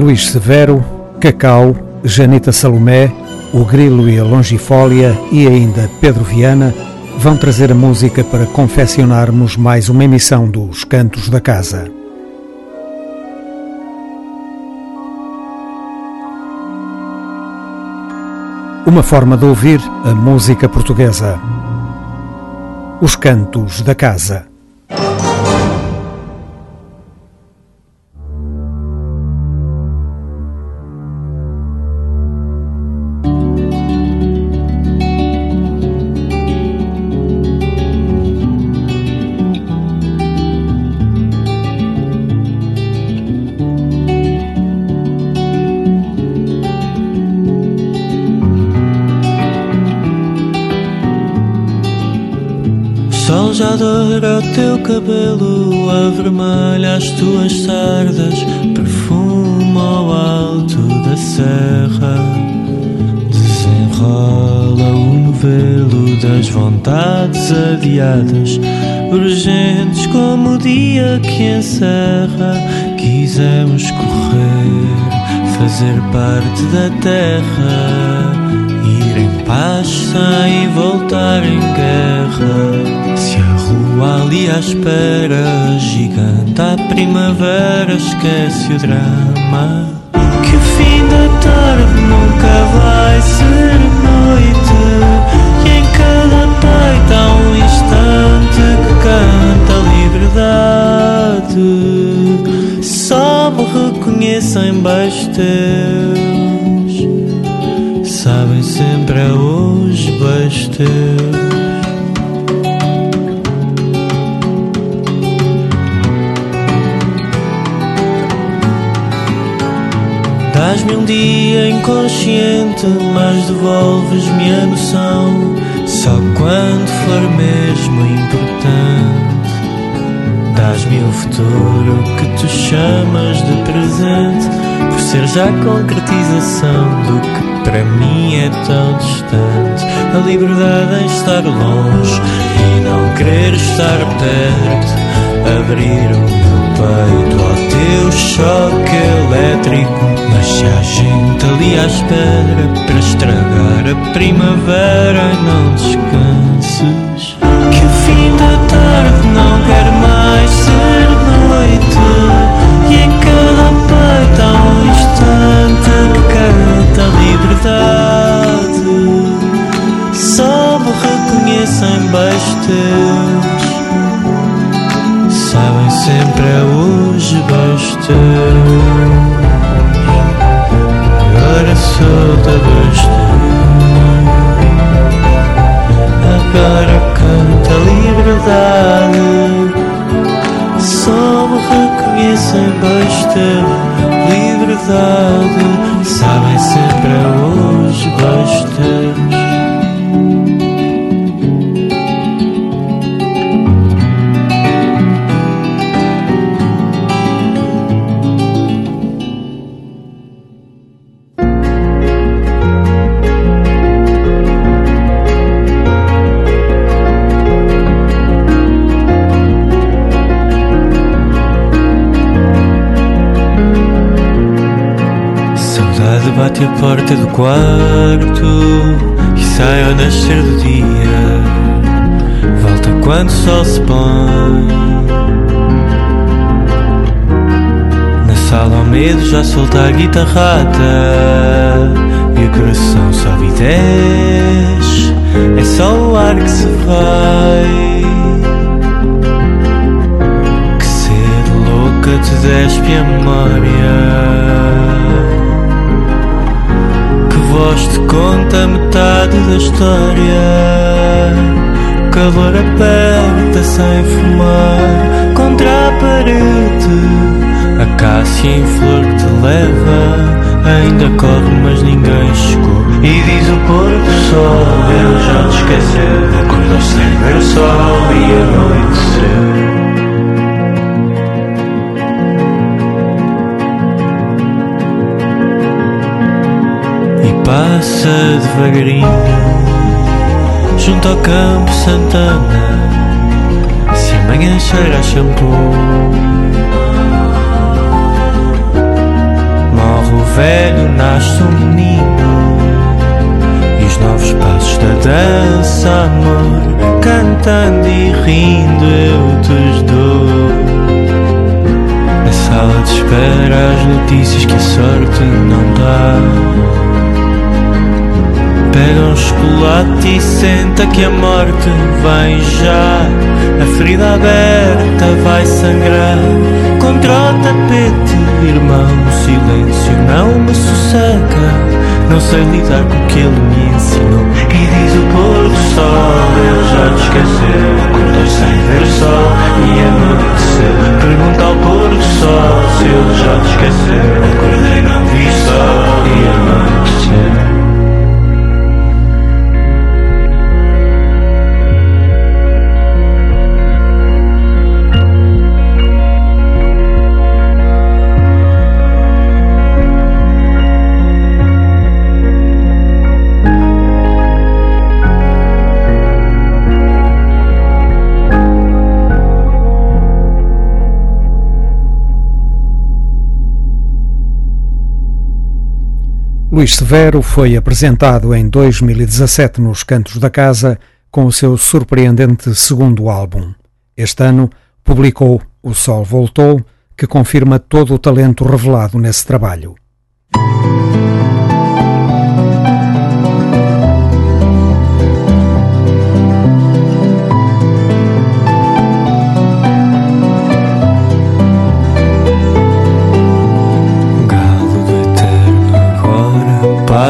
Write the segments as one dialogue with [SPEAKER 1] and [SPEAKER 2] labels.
[SPEAKER 1] Luís Severo, Cacau, Janita Salomé, o Grilo e a Longifólia e ainda Pedro Viana vão trazer a música para confeccionarmos mais uma emissão dos Cantos da Casa. Uma forma de ouvir a música portuguesa. Os Cantos da Casa.
[SPEAKER 2] Cabelo avermelha as tuas sardas, perfuma ao alto da serra. Desenrola o novelo das vontades adiadas, urgentes como o dia que encerra. Quisemos correr, fazer parte da terra, ir em paz sem voltar em guerra. Se a ali à espera, gigante a primavera, esquece o drama. Que o fim da tarde nunca vai ser noite. E em cada peito há um instante que canta a liberdade. Só me reconhecem beijos teus. Sabem sempre a hoje teus. Dás-me um dia inconsciente, mas devolves-me a noção. Só quando for mesmo importante, dás-me o futuro que tu chamas de presente, por ser já concretização do que para mim é tão distante. A liberdade em estar longe e não querer estar perto, abrir o peito ao teu choque elétrico. Se há gente ali à espera para estragar a primavera, não descanses. Que o fim da tarde não quer mais ser noite. E em cada peito há um instante que canta a liberdade. Só me reconhecem teus. É hoje basta. Agora solta basta. Agora canta liberdade. Só me reconhecem basta. Liberdade. Sabem bate a porta do quarto e sai ao nascer do dia. Volta quando o sol se põe. Na sala ao medo já solta a guitarrata e o coração sobe e desce. É só o ar que se vai. Que ser louca te despe a memória voz te conta metade da história. Calor aperta sem fumar contra a parede. A cássia em flor que te leva ainda corre, mas ninguém chegou. E diz o pôr do sol: Eu já te esqueci. Acordou sem ver o sol e anoiteceu. Passa devagarinho junto ao campo Santana. Se amanhã cheira a shampoo, velho nasce um menino. E os novos passos da dança, amor Cantando e rindo eu te dou. Na sala de espera as notícias que a sorte não dá um chocolate e senta que a morte vem já. A ferida aberta vai sangrar contra o tapete, irmão. O silêncio não me sossega. Não sei lidar com o que ele me ensinou. E diz o pôr do sol, ele já te esqueceu. Acordou sem ver sol e anoitecer. Pergunta ao pôr do sol se ele já te esqueceu. Acordei, não vi sol e anoitecer.
[SPEAKER 1] Luís Severo foi apresentado em 2017 nos Cantos da Casa com o seu surpreendente segundo álbum. Este ano publicou O Sol Voltou, que confirma todo o talento revelado nesse trabalho.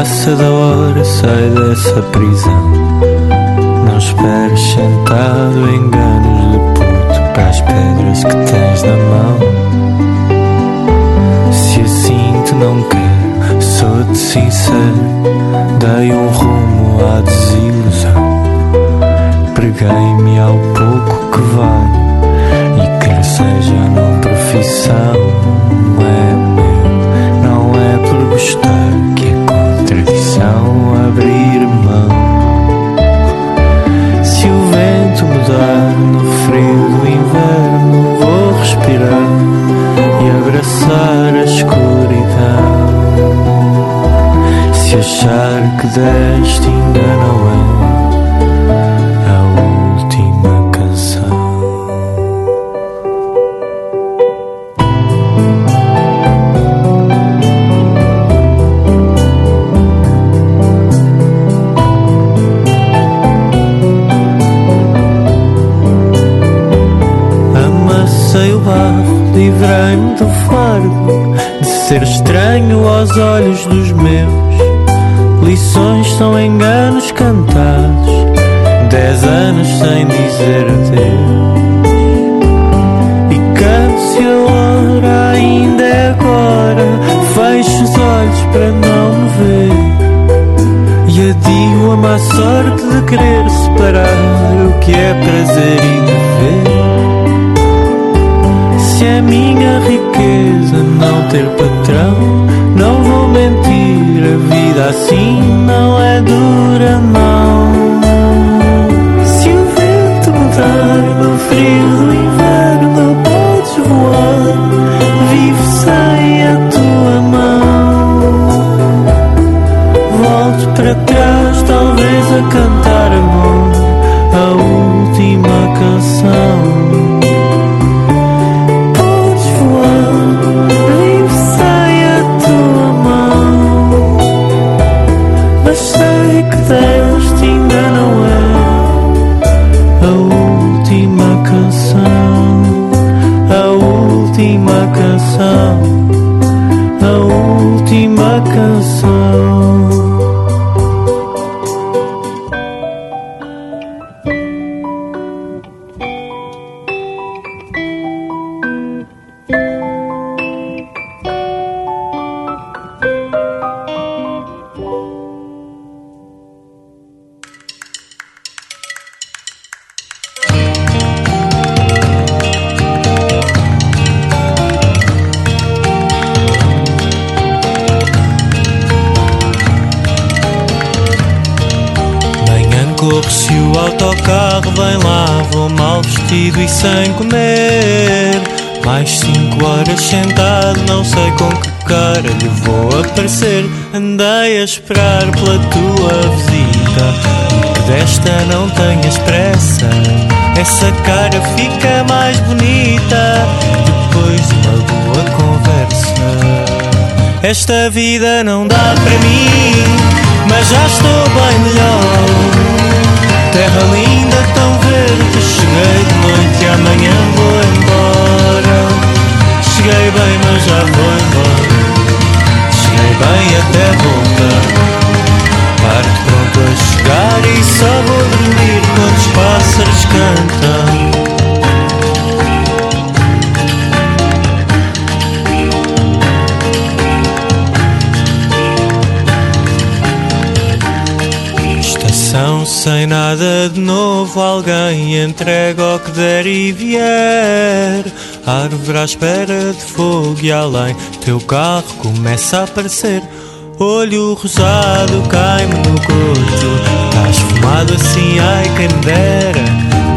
[SPEAKER 2] Passa da hora, sai dessa prisão. Não esperes sentado, enganos de puto para as pedras que tens na mão. Se assim te não quero, sou-te sincero. Dei um rumo à desilusão. Preguei-me ao pouco que vale e quer seja não profissão. É meu, não é por gostar no frio do inverno, vou respirar e abraçar a escuridão. Se achar que deste aos olhos dos meus. Lições são enganos cantados, dez anos sem dizer adeus. E canto-se a hora, ainda é agora. Fecho os olhos para não me ver. E adio a má sorte de querer separar o que é prazer e dever se é minha riqueza não ter patrão, vida assim não é dura, não. Se o vento mudar
[SPEAKER 3] aparecer. Andei a esperar pela tua visita. Desta não tenhas pressa. Essa cara fica mais bonita depois de uma boa conversa. Esta vida não dá para mim, mas já estou bem melhor. Terra linda, tão verde Cheguei de noite e amanhã vou embora Cheguei bem, mas já vou embora Cheguei bem até voltar Parto pronto a chegar e só vou dormir Quando os pássaros cantam Estação sem nada de novo, alguém entrega o que der e vier. Árvore à espera de fogo e além, teu carro começa a aparecer. Olho rosado cai-me no gosto, estás fumado assim, ai quem dera.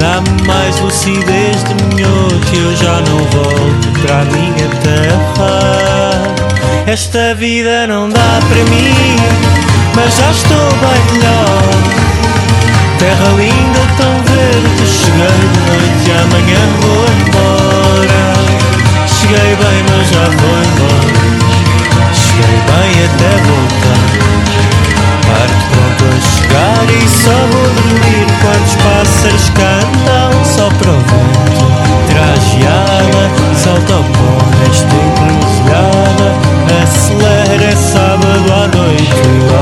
[SPEAKER 3] Dá-me mais lucidez de minhoto eu já não volto para a minha terra. Esta vida não dá para mim, mas já estou bem melhor. Terra linda, tão verde Cheguei de noite e amanhã vou embora Cheguei bem, mas já vou embora Cheguei bem até voltar. Parto pronto a chegar e só vou dormir Quando os pássaros cantam Só para o vento Trajeada, salta ao pó nesta encruzilhada. Acelera, é sábado à noite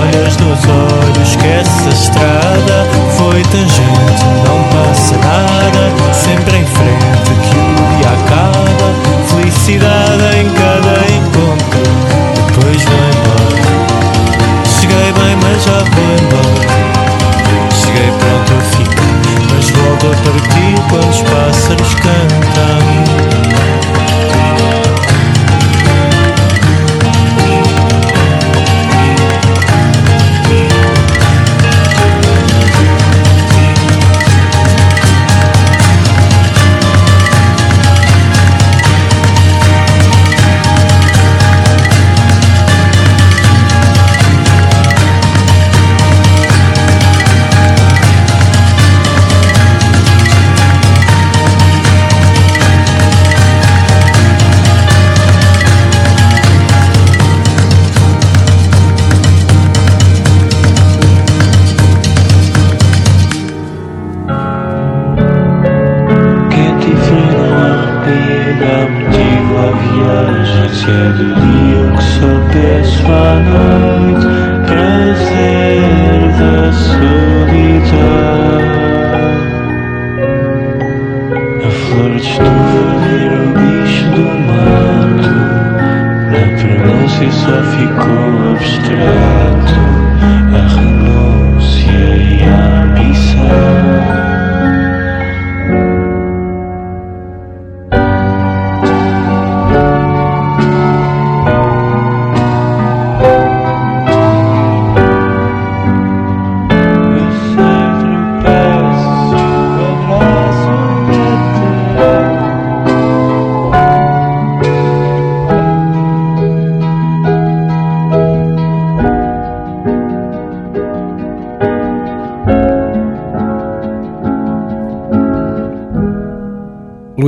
[SPEAKER 3] Olhas nos olhos, esquece a estrada Foi tangente, não passa nada Sempre em frente que o dia acaba Felicidade em cada encontro. Depois vou embora. Cheguei bem, mas já vou embora. Cheguei pronto a ficar Mas volto a partir quando os pássaros cantam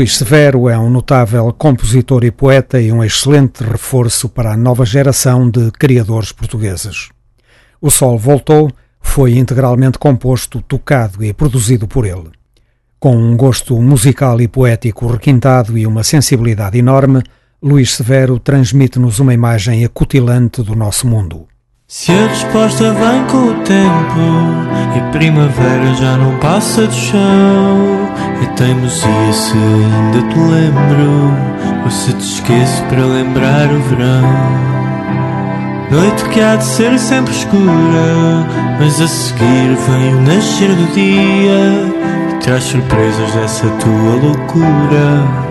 [SPEAKER 1] Luís Severo é um notável compositor e poeta e um excelente reforço para a nova geração de criadores portugueses. O Sol Voltou foi integralmente composto, tocado e produzido por ele. Com um gosto musical e poético requintado e uma sensibilidade enorme, Luís Severo transmite-nos uma imagem acutilante do nosso mundo.
[SPEAKER 3] Se a resposta vem com o tempo e primavera já não passa do chão, é teimosia se ainda te lembro ou se te esqueço para lembrar o verão. Noite que há de ser sempre escura, mas a seguir vem o nascer do dia e traz surpresas dessa tua loucura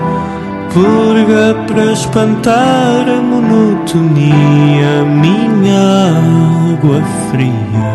[SPEAKER 3] purga para espantar a monotonia, minha água fria.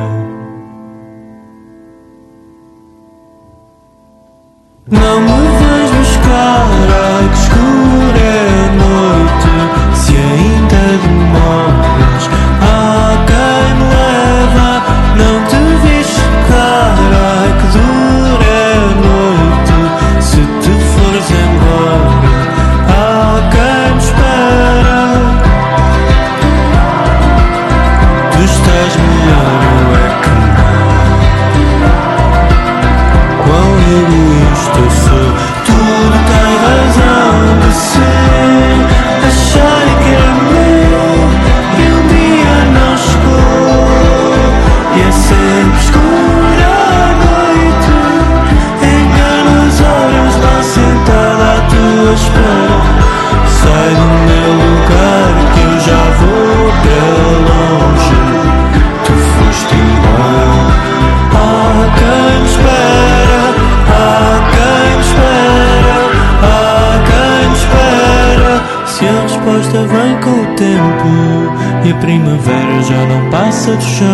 [SPEAKER 3] Não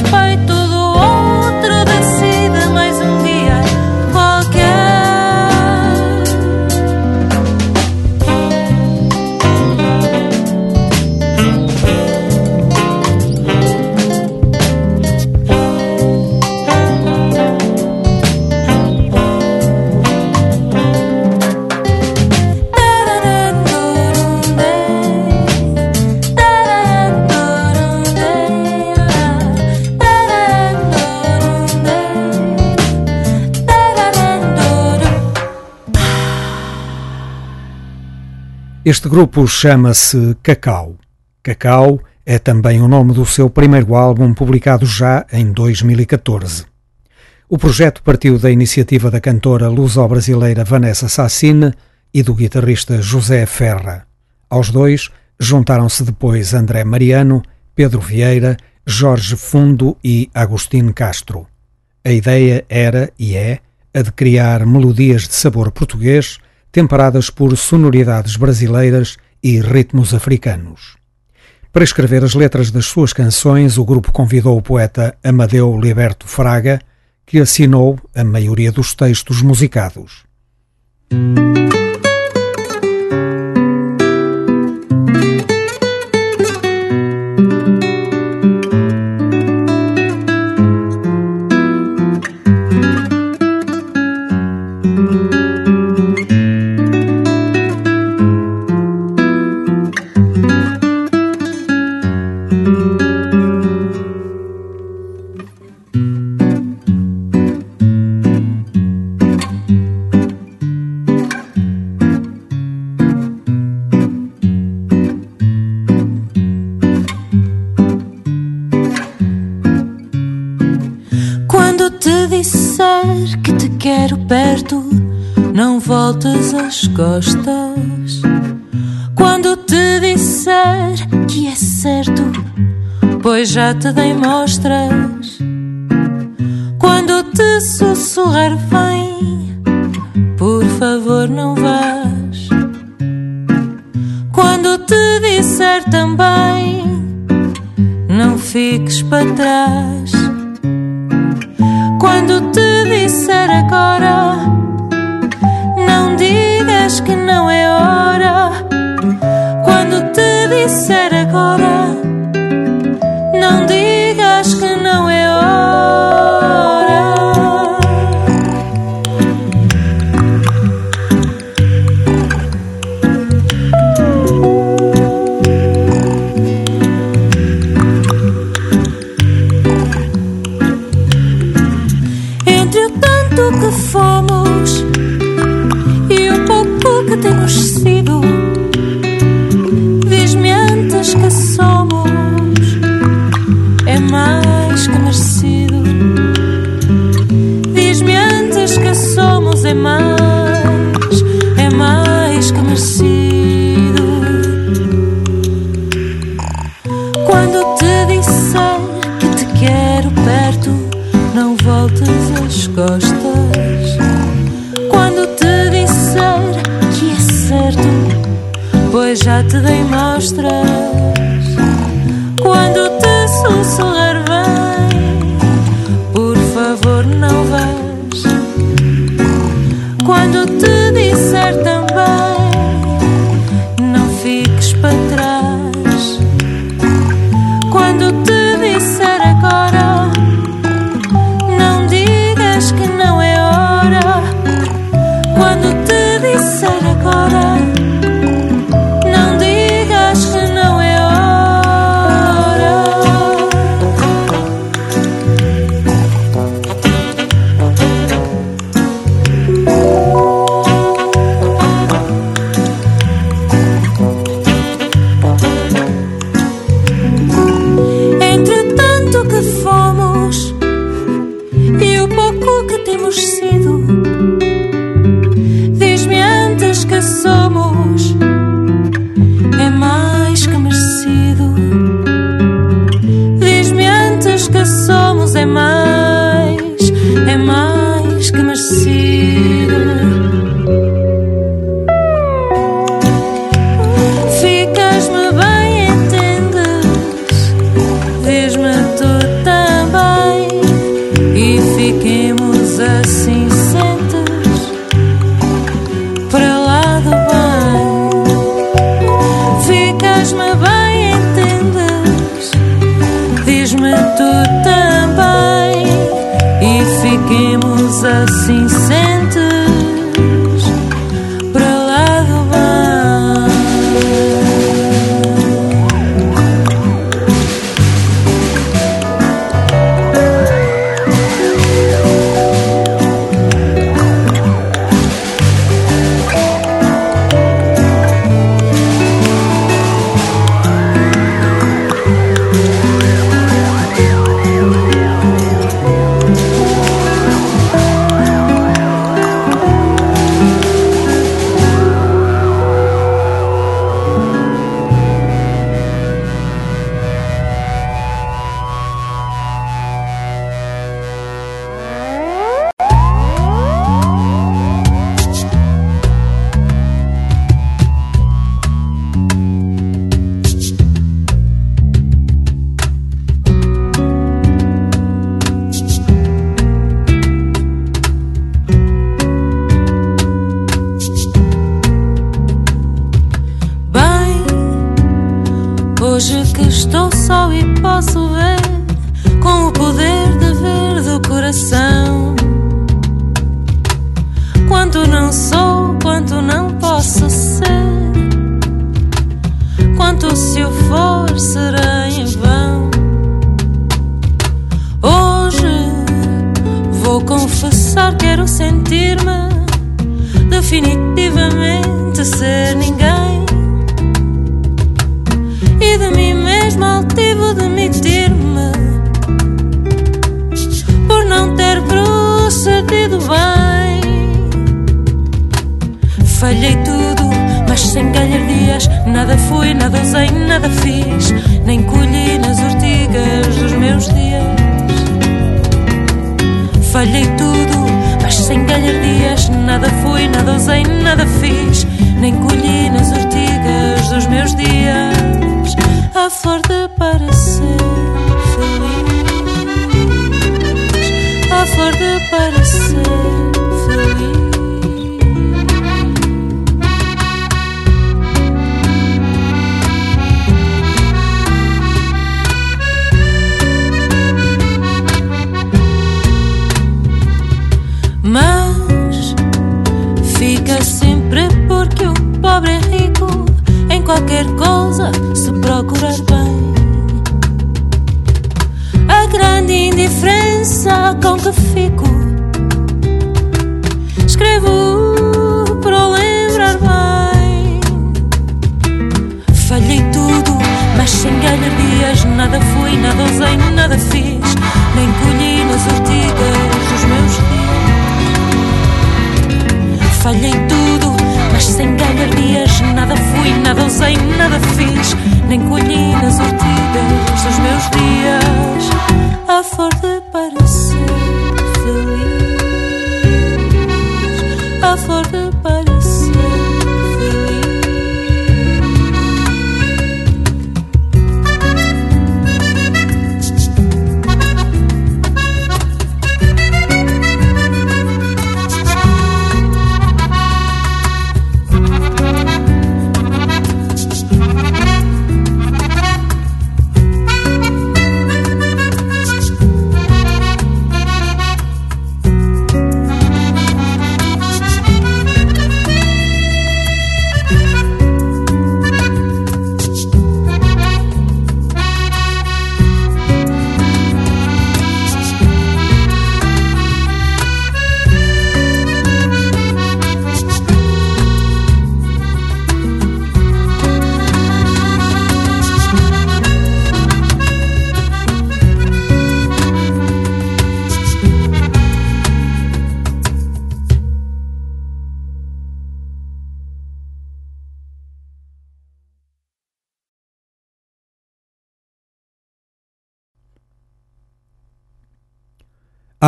[SPEAKER 2] respeito do
[SPEAKER 1] Este grupo chama-se Cacau. Cacau é também o nome do seu primeiro álbum, publicado já em 2014. O projeto partiu da iniciativa da cantora luso-brasileira Vanessa Sassine e do guitarrista José Ferra. Aos dois juntaram-se depois André Mariano, Pedro Vieira, Jorge Fundo e Agostinho Castro. A ideia era e é a de criar melodias de sabor português temperadas por sonoridades brasileiras e ritmos africanos. Para escrever as letras das suas canções, o grupo convidou o poeta Amadeu Liberto Fraga, que assinou a maioria dos textos musicados.
[SPEAKER 4] me vai. qualquer coisa se procurar bem. A grande indiferença com que fico. Escrevo para lembrar bem. Falhei tudo, mas sem galhardias. Nada fui, nada usei, nada fiz. Nem colhi nas ortigas os meus dias. Falhei tudo mas sem galhardias, nada fui, nada usei, nada fiz, nem colhi nas ortigas dos meus dias. A flor de para ser feliz, a flor de para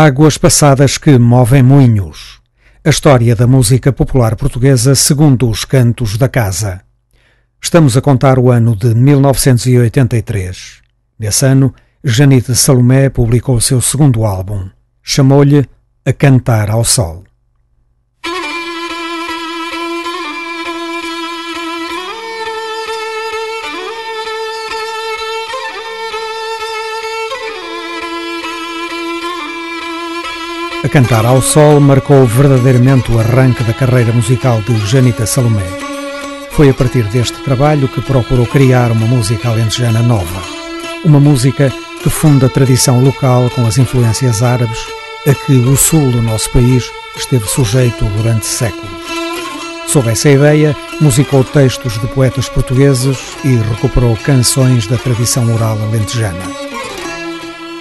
[SPEAKER 1] Águas passadas que movem moinhos. A história da música popular portuguesa segundo os cantos da casa. Estamos a contar o ano de 1983. Nesse ano, Janite Salomé publicou seu segundo álbum. Chamou-lhe A Cantar ao Sol. A Cantar ao Sol marcou verdadeiramente o arranque da carreira musical de Janita Salomé. Foi a partir deste trabalho que procurou criar uma música alentejana nova. Uma música que funda a tradição local com as influências árabes a que o sul do nosso país esteve sujeito durante séculos. Sob essa ideia, musicou textos de poetas portugueses e recuperou canções da tradição oral alentejana.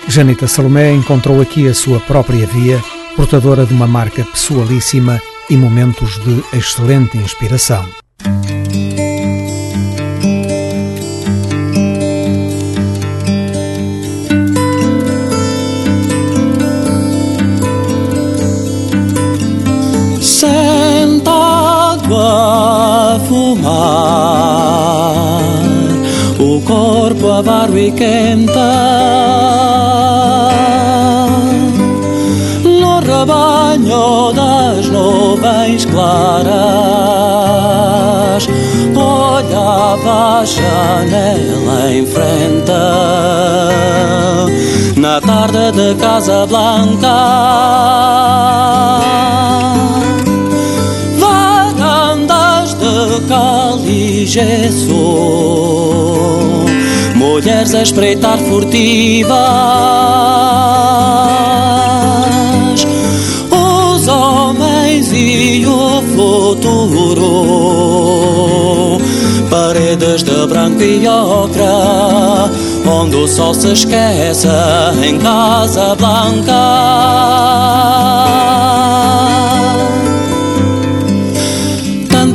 [SPEAKER 1] Janita Salomé encontrou aqui a sua própria via, portadora de uma marca pessoalíssima e momentos de excelente inspiração.
[SPEAKER 2] Sentado a fumar, corpo a barro e quentar rebanho das nuvens claras olhava a janela em frente. Na tarde de Casa Blanca gesso mulheres a espreitar furtivas e o futuro. Paredes de branco e ocra, onde o sol se esquece em Casa Blanca.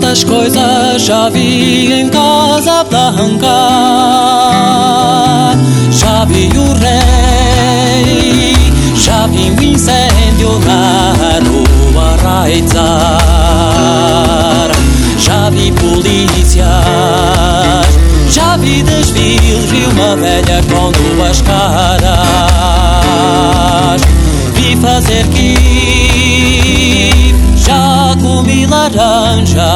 [SPEAKER 2] Tantas coisas já vi em Casa Blanca. Já vi o rei, já vi o incêndio na rua Raizar. Já vi polícias, já vi desfiles e uma velha com duas caras. Vi fazer que comi laranjas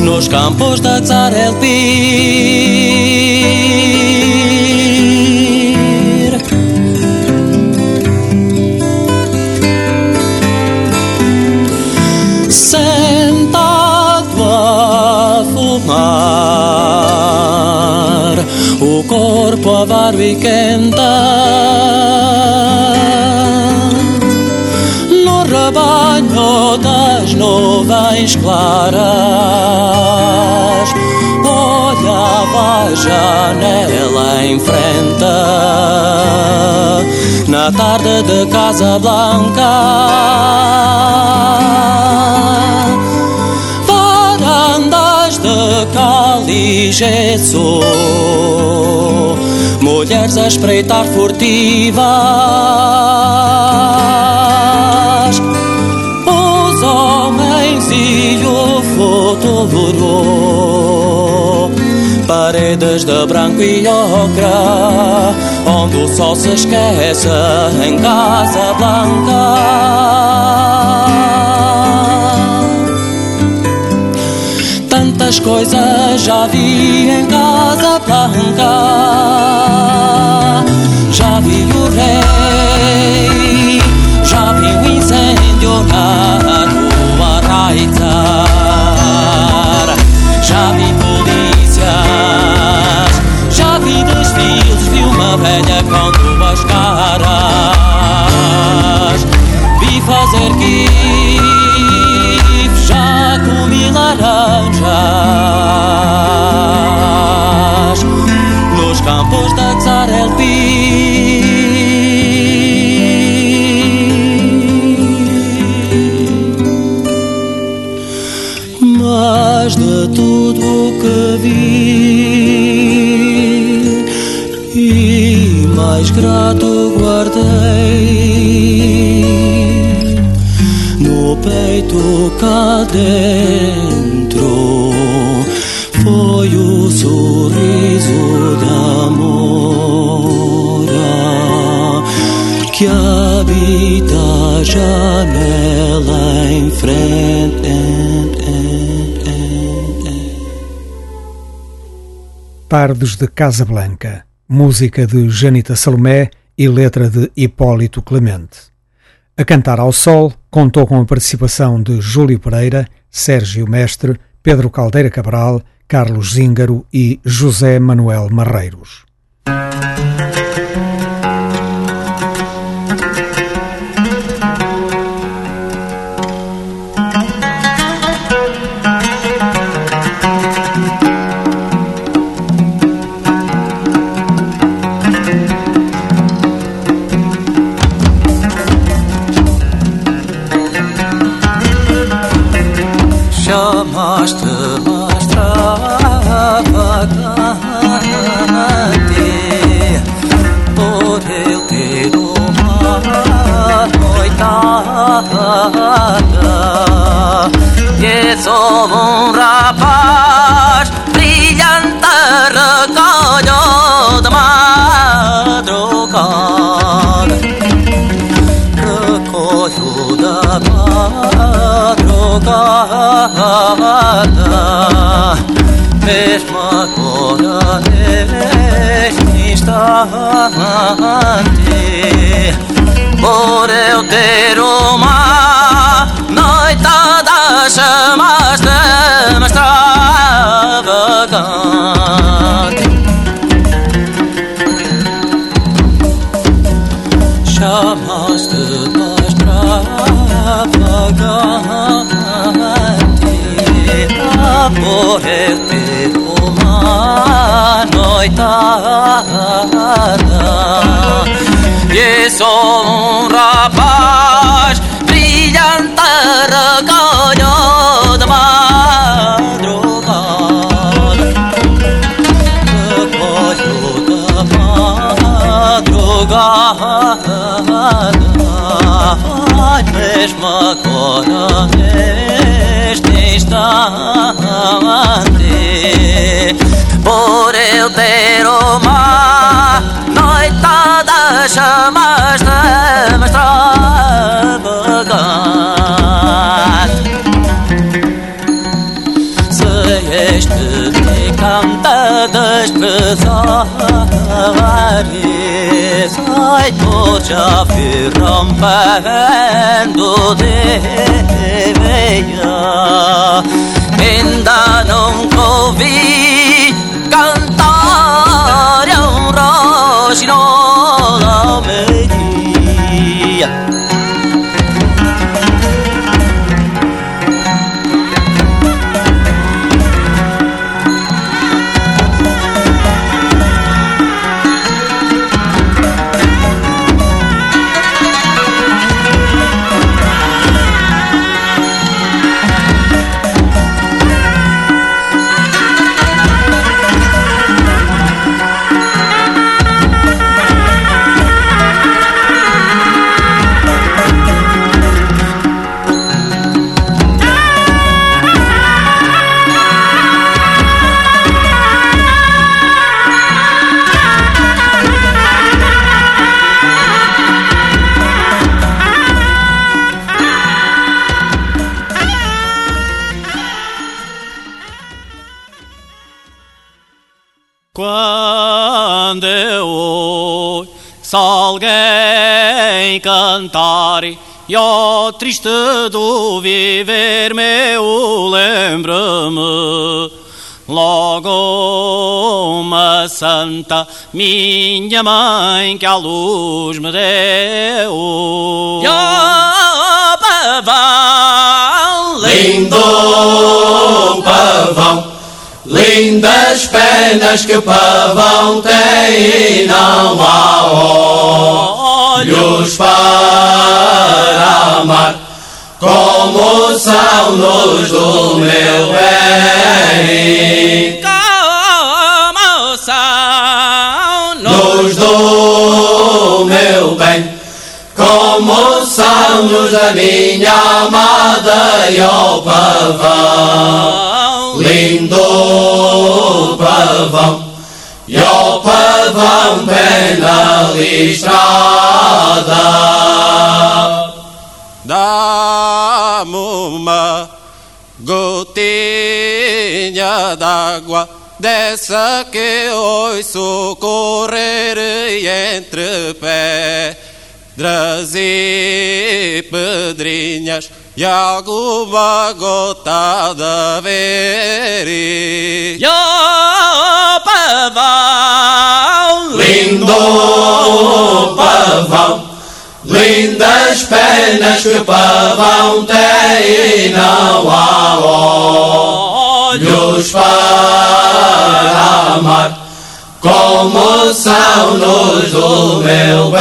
[SPEAKER 2] nos campos da Xarelpi. mar, o corpo avaro e quenta. Das nuvens claras, olhava a janela em frente na tarde de Casa Blanca. Varandas de cal e gesso, mulheres a espreitar furtivas. Homens e o futuro paredes de branco e ocra, onde o sol se esquece em Casa Blanca. Tantas coisas já vi em Casa Blanca, já vi o rei, já vi o incêndio na já vi vi desfiles de uma velha com duas caras. Vi fazer gif, já comi laranjas nos campos mais grato guardei no peito cá dentro foi o sorriso da mora que habita a janela em frente.
[SPEAKER 1] Pardos de Casablanca música de Janita Salomé e letra de Hipólito Clemente. A Cantar ao Sol contou com a participação de Júlio Pereira, Sérgio Mestre, Pedro Caldeira Cabral, Carlos Zíngaro e José Manuel Marreiros.
[SPEAKER 2] Sou um rapaz brilhante, recolho de madrugada. Recolho da madrugada, mesmo agora neste instante, por eu ter uma noitada chamas de uma extravagante Chamas de uma extravagante Por eu ter uma noitada E sou um rapaz brilhante recolho da madrugada. Recolho da madrugada mesmo agora neste instante Por eu ter uma noitada chamas de extravagante Se este me canta desprezares Ai, tu já fui rompendo de veia Ainda nunca ouvi cantar um roxinol
[SPEAKER 5] santa minha mãe que a luz me deu.
[SPEAKER 2] Oh, pavão,
[SPEAKER 6] lindo pavão Lindas penas que pavão tem e não há olhos para amar. Como são luz do meu bem luz da minha amada e ao pavão lindo pavão, e o pavão pela listrada.
[SPEAKER 7] Dá-me uma gotinha d'água dessa que ouço correr entre pedras e pedrinhas e alguma gota de ver
[SPEAKER 2] e o pavão
[SPEAKER 6] lindo pavão lindas penas que o pavão tem e não há olhos para amar como são luz do meu bem.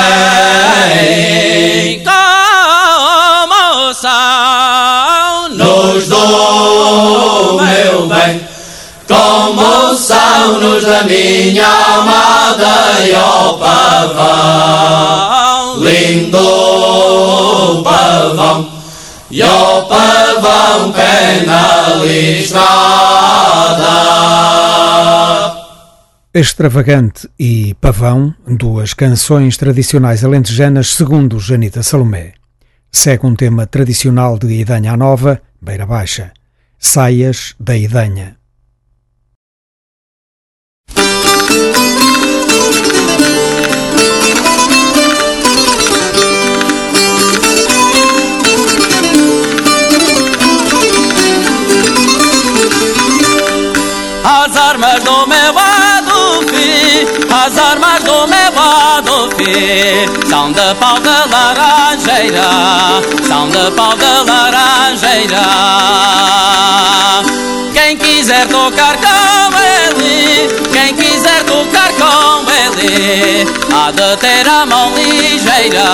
[SPEAKER 2] São
[SPEAKER 6] nos do meu bem, como são nos da minha amada e ó pavão, lindo pavão, e ó pavão penalizada.
[SPEAKER 1] Extravagante e Pavão, duas canções tradicionais alentejanas segundo Janita Salomé. Segue um tema tradicional de Idanha Nova, Beira Baixa. Saias da Idanha.
[SPEAKER 2] As armas do meu são de pau de laranjeira, são de pau de laranjeira. Quem quiser tocar com ele, quem quiser tocar com ele, há de ter a mão ligeira,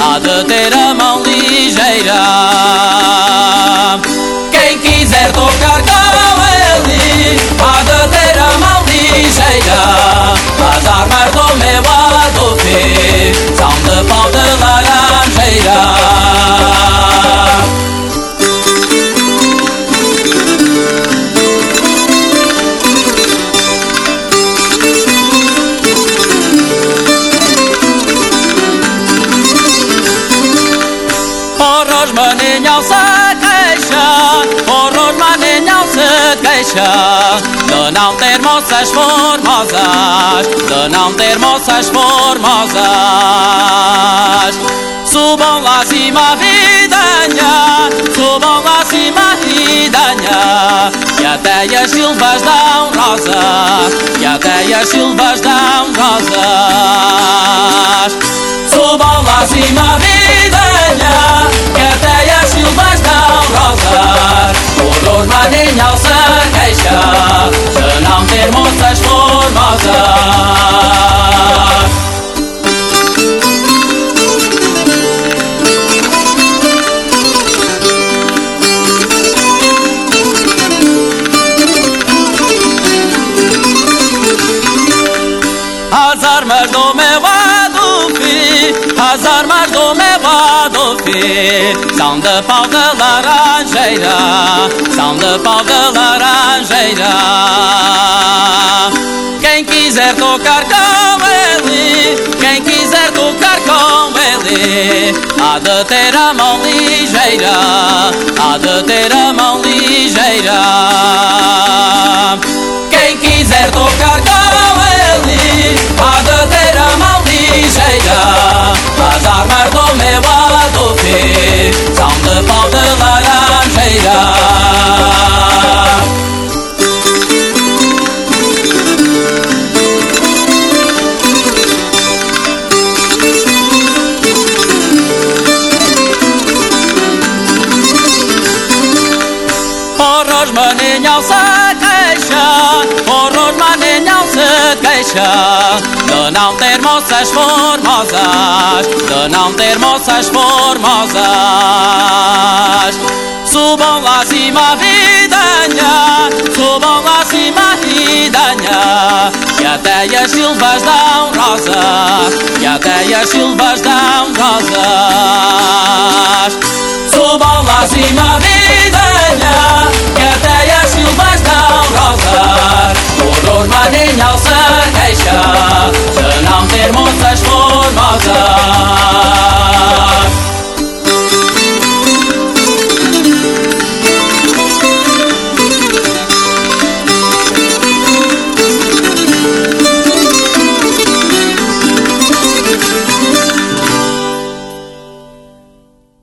[SPEAKER 2] há de ter a mão ligeira. Quem quiser tocar com ele, há de ter a mão ligeira. As armas do meu lado vi, são de pau de laranjeira. Porros maninhão se queixa, porros maninhão se formosas, de não ter moças formosas. Subam lá cima vidanha, subam lá cima vidanha. E até as silvas dão rosa, e até as silvas dão rosas Subam lá cima vidanha, que até as silvas dão rosas Por os maninhal se queixa, de vi, são de pau de laranjeira, são de pau de laranjeira. Quem quiser tocar com ele, quem quiser tocar com ele, há de ter a mão ligeira, há de ter a mão ligeira. Quem quiser tocar com ele, há de ter a mão ligeira.
[SPEAKER 8] Rosmaninho 长得胖的啦啦，谁呀？Não ter moças formosas, de não ter moças formosas. Subam lá cima, vidanha, subam lá cima, vidanha, que até as silvas dão rosa, que até as silvas dão rosas. Subam lá cima, vidanha, silvas dão rosas. O maninho se queixa de não ter moças formosas.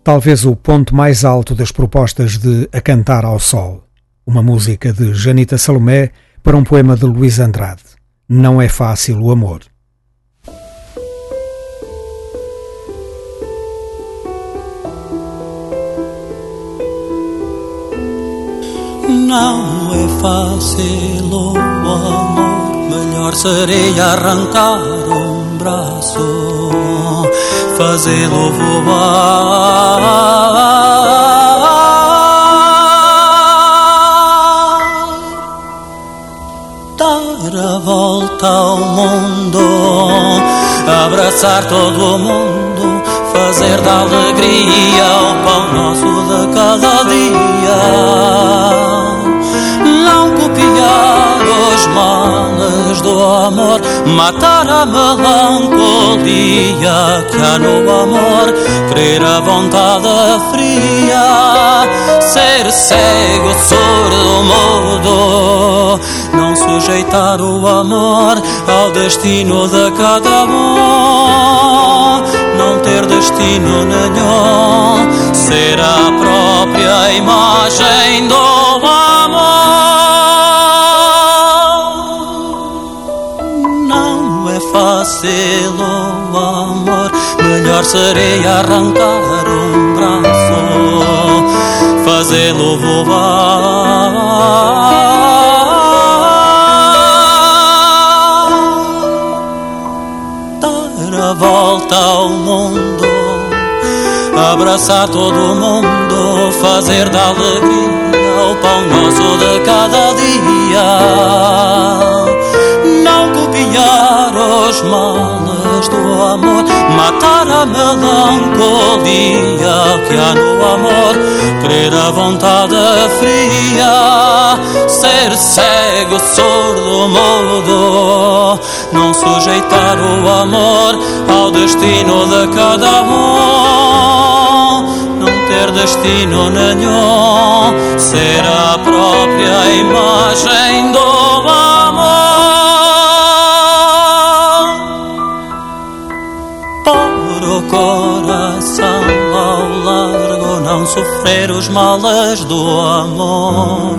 [SPEAKER 1] talvez o ponto mais alto das propostas de A Cantar ao Sol, uma música de Janita Salomé para um poema de Luís Andrade. Não é fácil o amor.
[SPEAKER 2] Não é fácil o amor, melhor seria arrancar um braço fazê-lo voar, abraçar todo o mundo, fazer da alegria o pão nosso de cada dia, não copiar os males do amor, matar a melancolia que há no amor, crer a vontade fria, ser cego, surdo, mudo, não sujeitar o amor ao destino de cada um, não ter destino nenhum, ser a própria imagem do amor. fácil o amor, melhor seria arrancar um braço, fazê-lo voar, volta ao mundo, abraçar todo mundo, fazer da alegria o pão nosso de cada dia. Não copiar os males do amor, matar a melancolia que há no amor, crer a vontade fria, ser cego, surdo, mudo, não sujeitar o amor ao destino de cada um, não ter destino nenhum, ser a própria imagem do amor. coração ao largo, não sofrer os males do amor.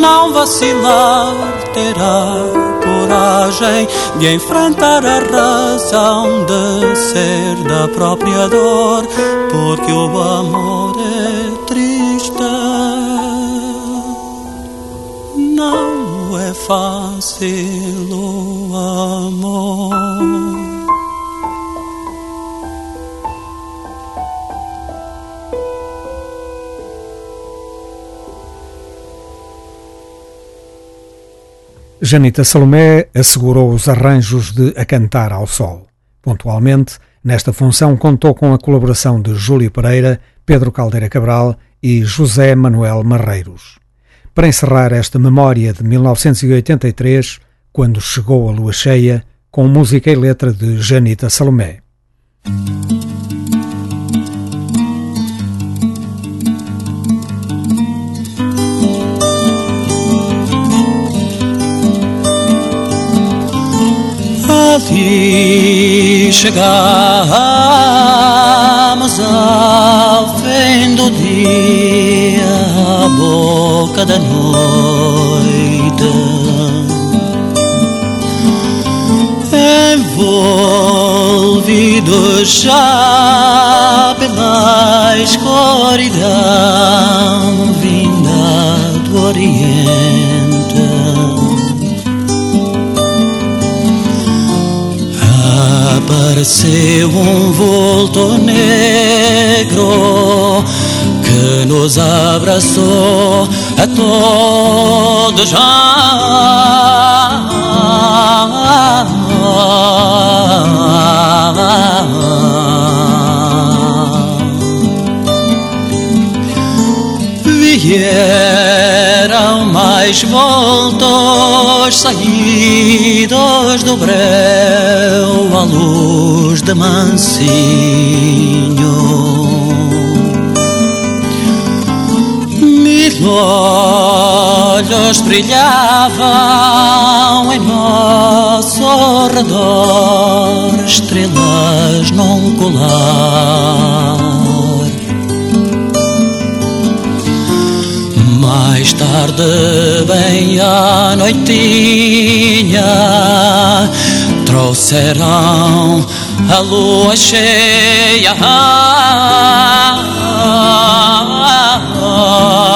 [SPEAKER 2] Não vacilar, terá coragem de enfrentar a razão de ser da própria dor, porque o amor é triste. Não é fácil o amor.
[SPEAKER 1] Janita Salomé assegurou os arranjos de A Cantar ao Sol. Pontualmente, nesta função contou com a colaboração de Júlio Pereira, Pedro Caldeira Cabral e José Manuel Marreiros. Para encerrar esta memória de 1983, quando chegou a lua cheia, com música e letra de Janita Salomé.
[SPEAKER 2] Chegamos ao fim do dia, à boca da noite. Envolvidos já pela escuridão vinda oriente. Apareceu um vulto negro que nos abraçou a todos. Vieram mais voltos saídos do breu à luz de mansinho Mil olhos brilhavam em nosso redor, estrelas num colar. Mais tarde, bem à noitinha, trouxeram a lua cheia.
[SPEAKER 8] Solta-se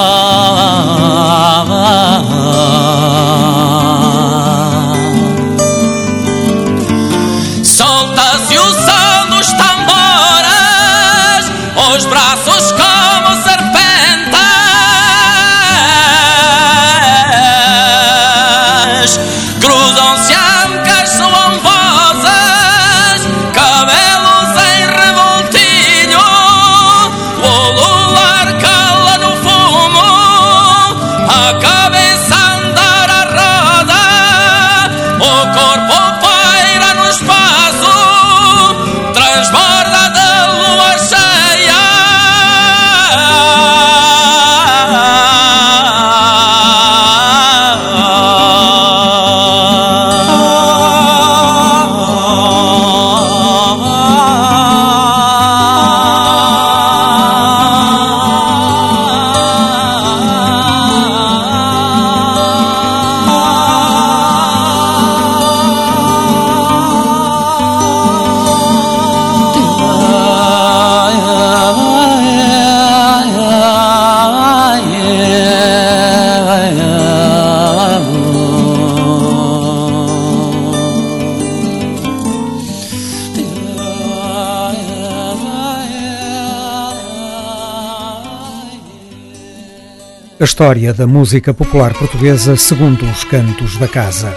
[SPEAKER 1] A história da música popular portuguesa segundo os cantos da casa.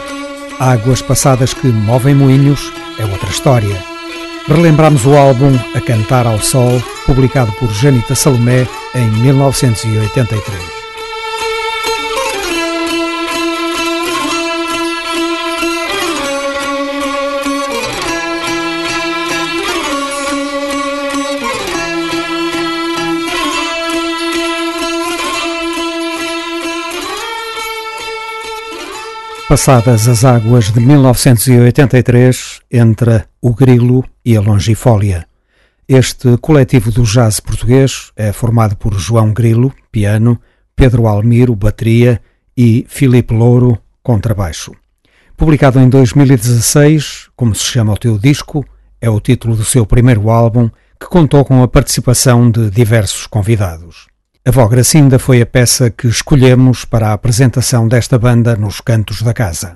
[SPEAKER 1] Águas passadas que movem moinhos é outra história. Relembramos o álbum A Cantar ao Sol, publicado por Janita Salomé em 1983. Passadas as águas de 1983, entra o Grilo e a Longifólia. Este coletivo do jazz português é formado por João Grilo, piano, Pedro Almiro, bateria e Filipe Louro, contrabaixo. Publicado em 2016, como se chama o teu disco, é o título do seu primeiro álbum, que contou com a participação de diversos convidados. A Vó Gracinda foi a peça que escolhemos para a apresentação desta banda nos cantos da casa.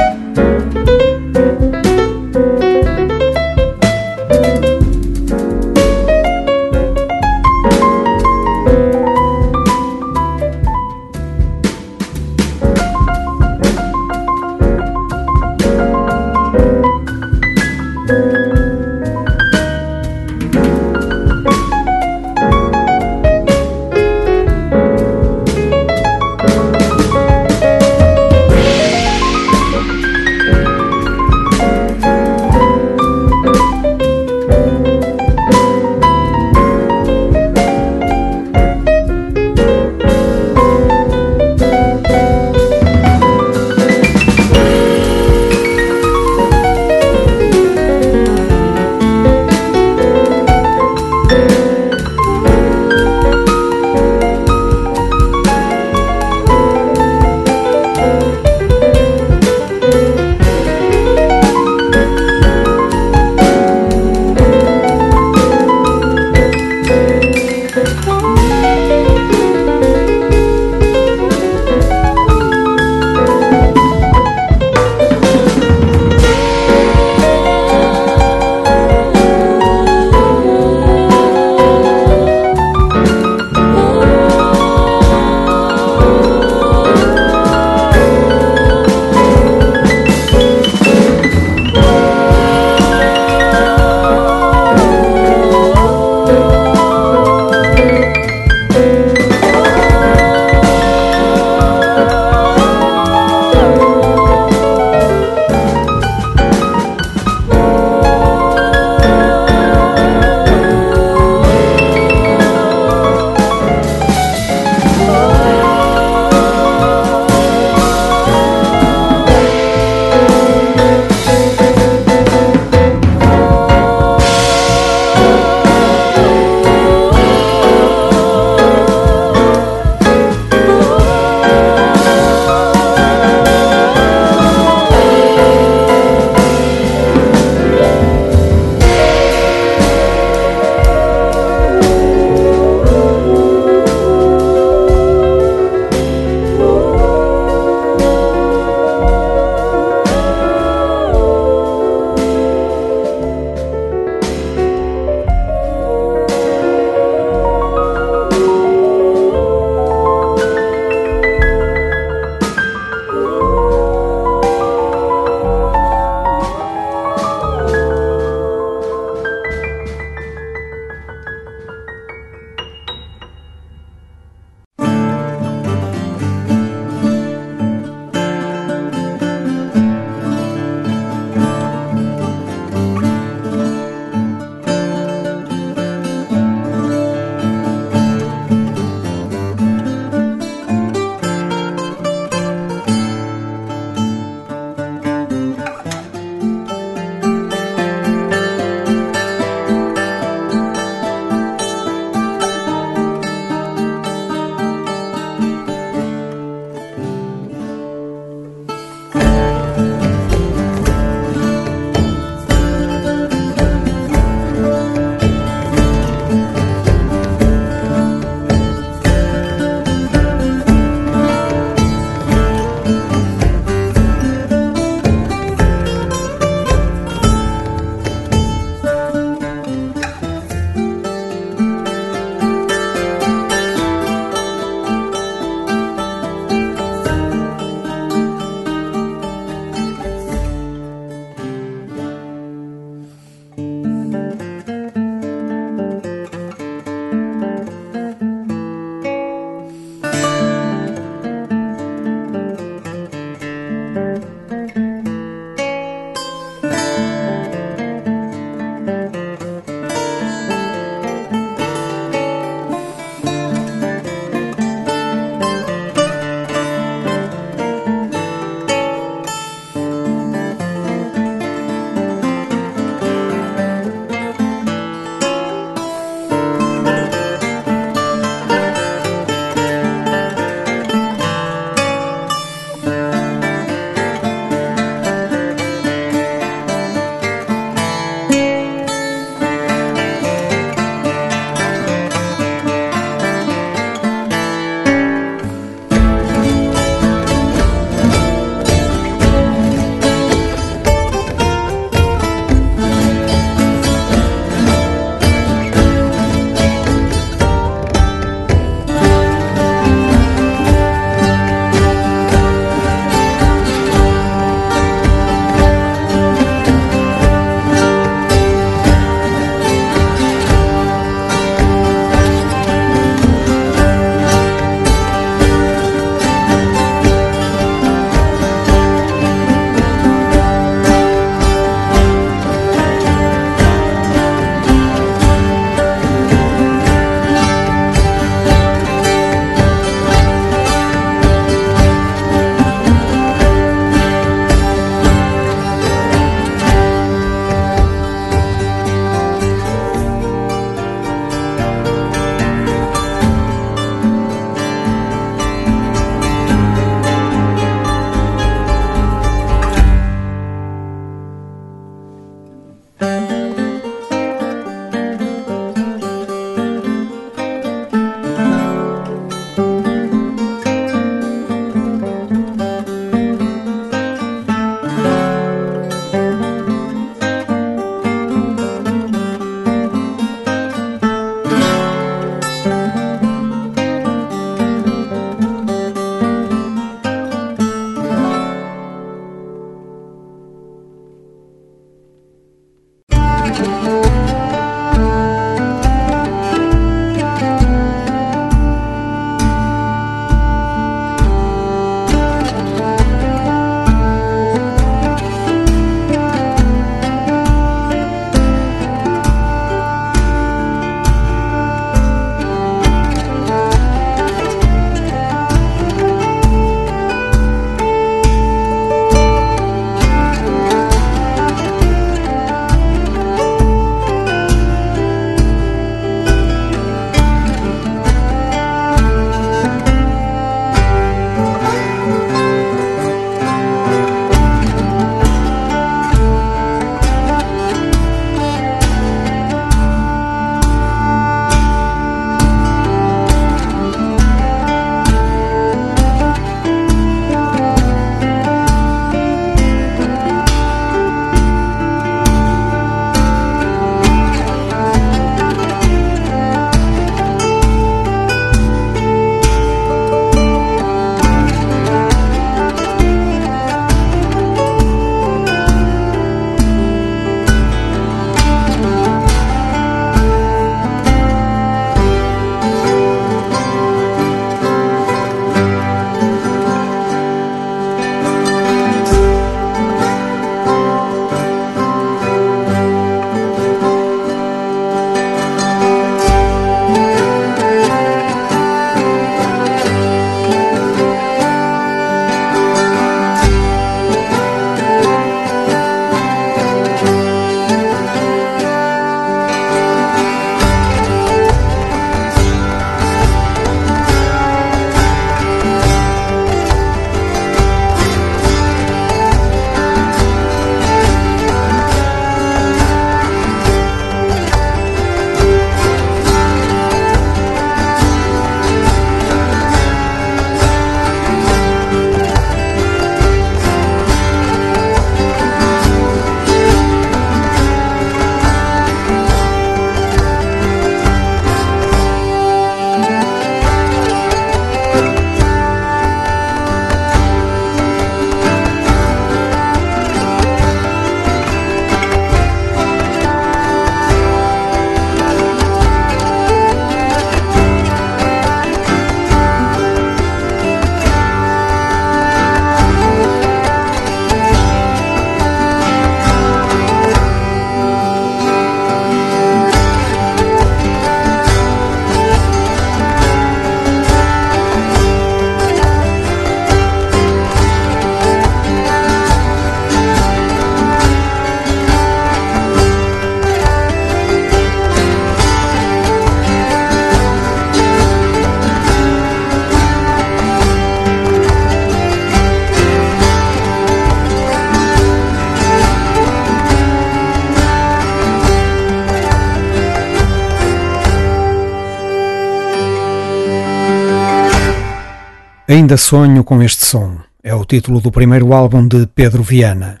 [SPEAKER 1] Ainda sonho com este som. É o título do primeiro álbum de Pedro Viana.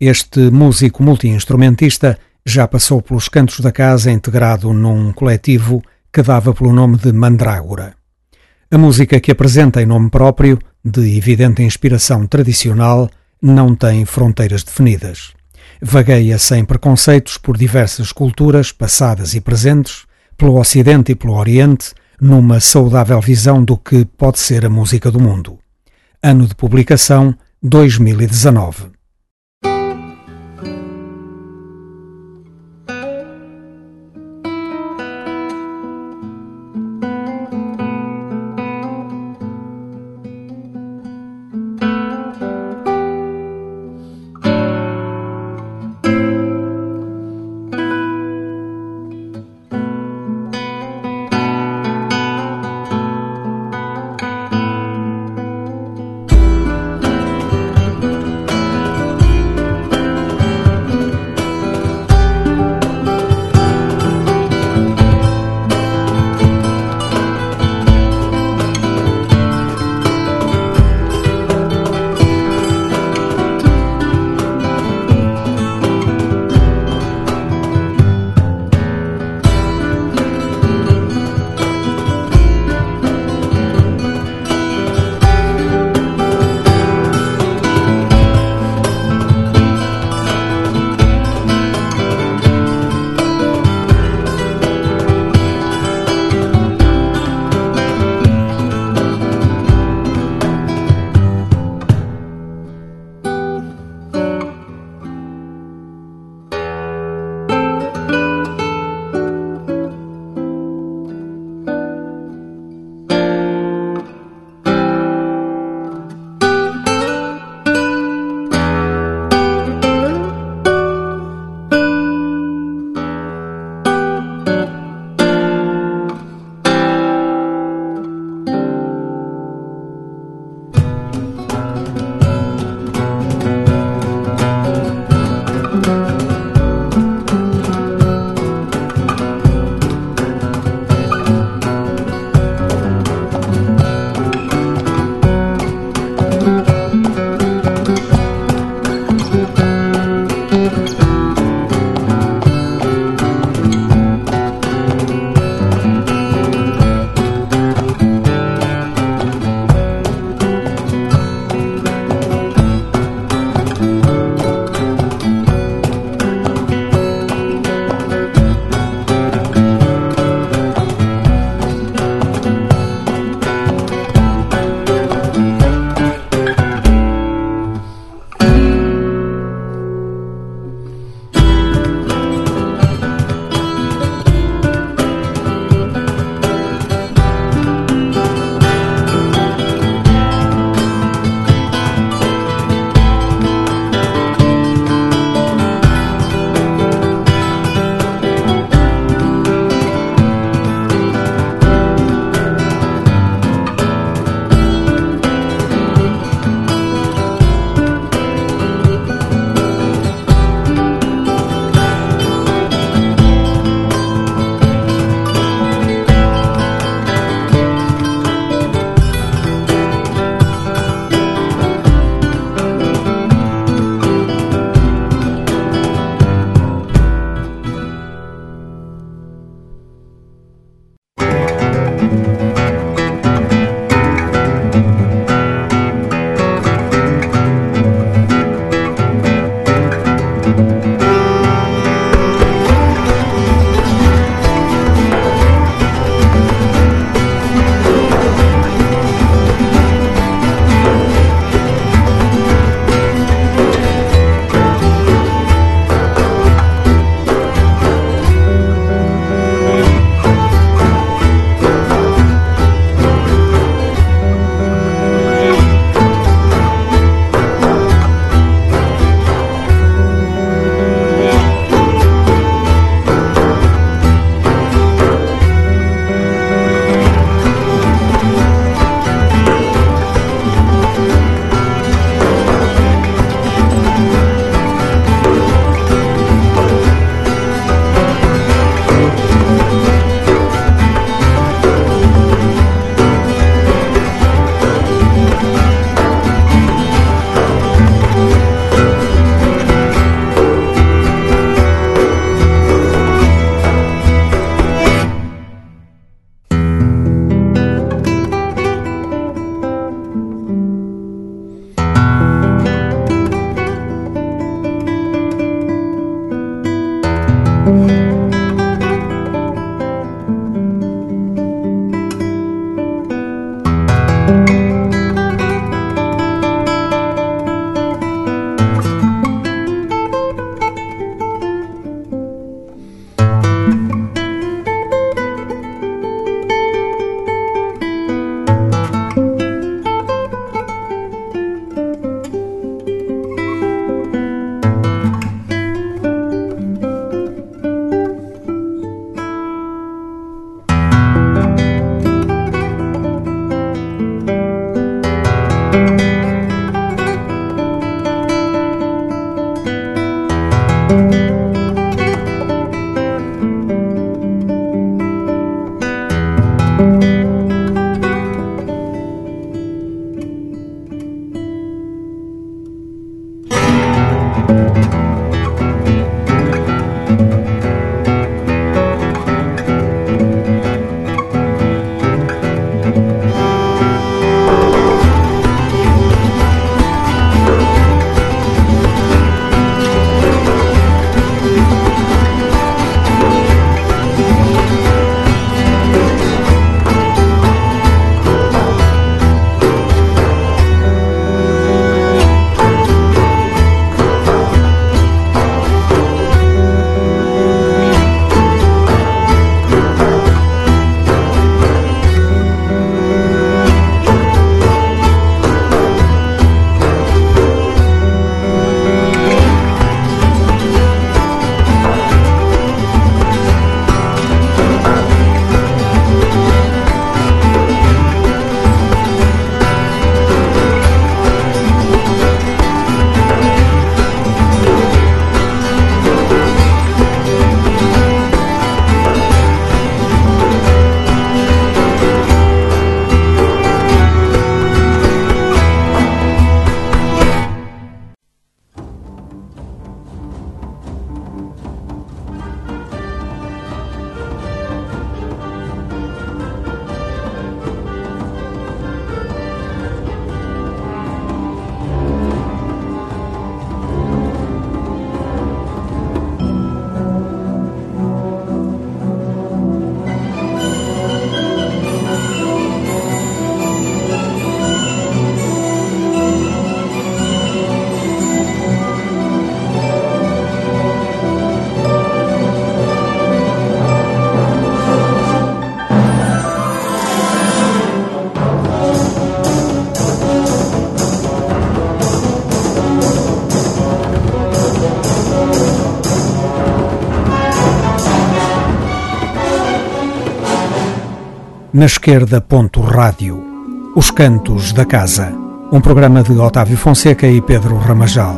[SPEAKER 1] Este músico multiinstrumentista já passou pelos cantos da casa integrado num coletivo que dava pelo nome de Mandrágora. A música que apresenta em nome próprio, de evidente inspiração tradicional, não tem fronteiras definidas. Vagueia sem preconceitos por diversas culturas passadas e presentes, pelo Ocidente e pelo Oriente, numa saudável visão do que pode ser a música do mundo. Ano de publicação 2019. Na esquerda, ponto rádio. Os Cantos da Casa. Um programa de Otávio Fonseca e Pedro Ramajal.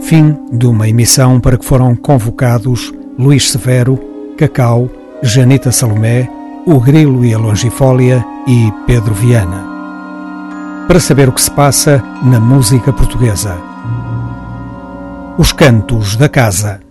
[SPEAKER 1] Fim de uma emissão para que foram convocados Luís Severo, Cacau, Janita Salomé, o Grilo e a Longifólia e Pedro Viana. Para saber o que se passa na música portuguesa. Os Cantos da Casa.